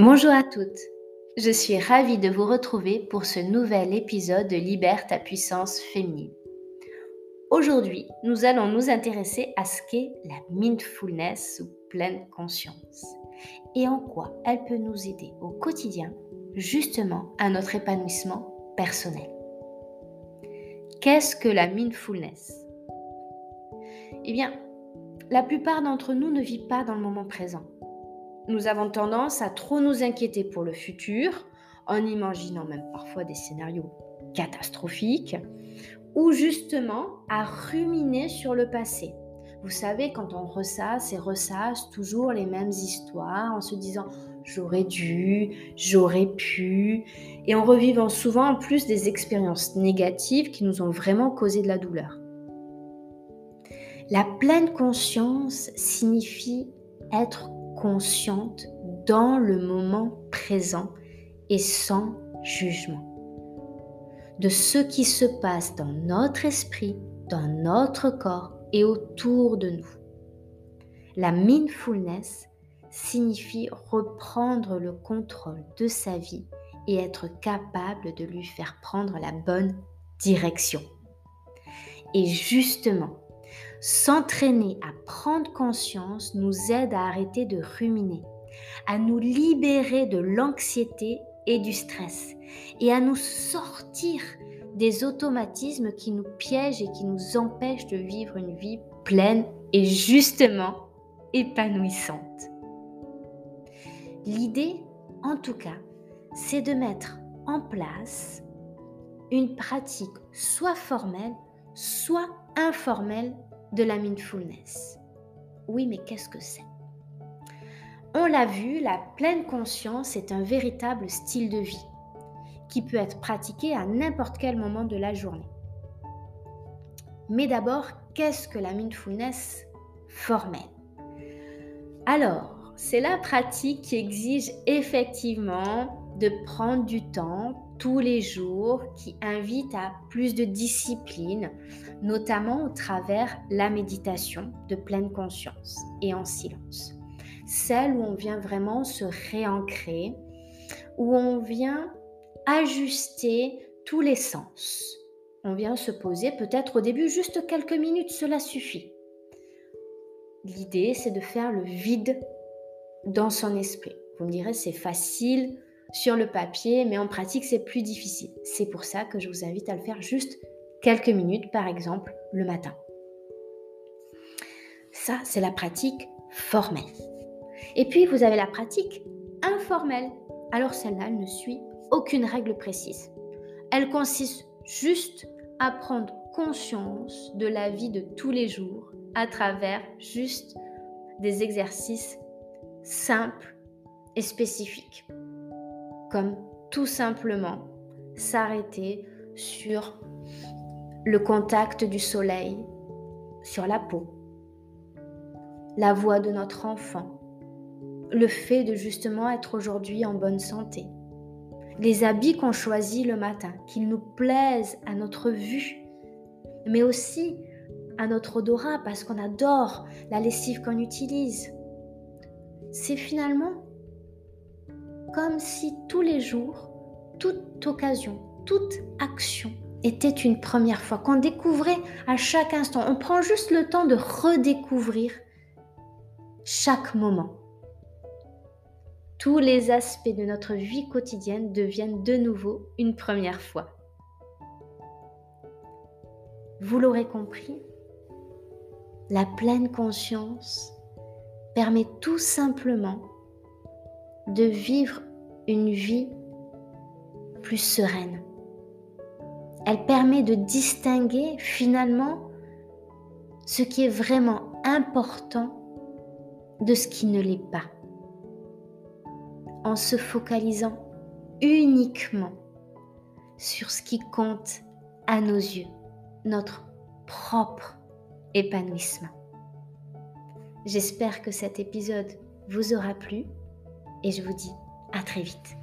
Bonjour à toutes, je suis ravie de vous retrouver pour ce nouvel épisode de Libère ta puissance féminine. Aujourd'hui, nous allons nous intéresser à ce qu'est la mindfulness ou pleine conscience et en quoi elle peut nous aider au quotidien justement à notre épanouissement personnel. Qu'est-ce que la mindfulness? Eh bien, la plupart d'entre nous ne vivent pas dans le moment présent nous avons tendance à trop nous inquiéter pour le futur, en imaginant même parfois des scénarios catastrophiques, ou justement à ruminer sur le passé. Vous savez, quand on ressasse et ressasse toujours les mêmes histoires en se disant j'aurais dû, j'aurais pu, et en revivant souvent en plus des expériences négatives qui nous ont vraiment causé de la douleur. La pleine conscience signifie être consciente dans le moment présent et sans jugement de ce qui se passe dans notre esprit, dans notre corps et autour de nous. La mindfulness signifie reprendre le contrôle de sa vie et être capable de lui faire prendre la bonne direction. Et justement, S'entraîner à prendre conscience nous aide à arrêter de ruminer, à nous libérer de l'anxiété et du stress et à nous sortir des automatismes qui nous piègent et qui nous empêchent de vivre une vie pleine et justement épanouissante. L'idée, en tout cas, c'est de mettre en place une pratique soit formelle, soit informelle de la mindfulness. Oui, mais qu'est-ce que c'est? On l'a vu, la pleine conscience est un véritable style de vie qui peut être pratiqué à n'importe quel moment de la journée. Mais d'abord, qu'est-ce que la mindfulness formelle? Alors, c'est la pratique qui exige effectivement de prendre du temps tous les jours, qui invite à plus de discipline, notamment au travers la méditation de pleine conscience et en silence. Celle où on vient vraiment se réancrer, où on vient ajuster tous les sens. On vient se poser peut-être au début juste quelques minutes, cela suffit. L'idée, c'est de faire le vide dans son esprit. Vous me direz, c'est facile sur le papier, mais en pratique, c'est plus difficile. C'est pour ça que je vous invite à le faire juste quelques minutes, par exemple, le matin. Ça, c'est la pratique formelle. Et puis, vous avez la pratique informelle. Alors celle-là, elle ne suit aucune règle précise. Elle consiste juste à prendre conscience de la vie de tous les jours à travers juste des exercices simples et spécifiques comme tout simplement s'arrêter sur le contact du soleil sur la peau, la voix de notre enfant, le fait de justement être aujourd'hui en bonne santé, les habits qu'on choisit le matin, qu'ils nous plaisent à notre vue, mais aussi à notre odorat parce qu'on adore la lessive qu'on utilise. C'est finalement comme si tous les jours, toute occasion, toute action était une première fois, qu'on découvrait à chaque instant. On prend juste le temps de redécouvrir chaque moment. Tous les aspects de notre vie quotidienne deviennent de nouveau une première fois. Vous l'aurez compris, la pleine conscience permet tout simplement de vivre une vie plus sereine. Elle permet de distinguer finalement ce qui est vraiment important de ce qui ne l'est pas. En se focalisant uniquement sur ce qui compte à nos yeux, notre propre épanouissement. J'espère que cet épisode vous aura plu et je vous dis à très vite.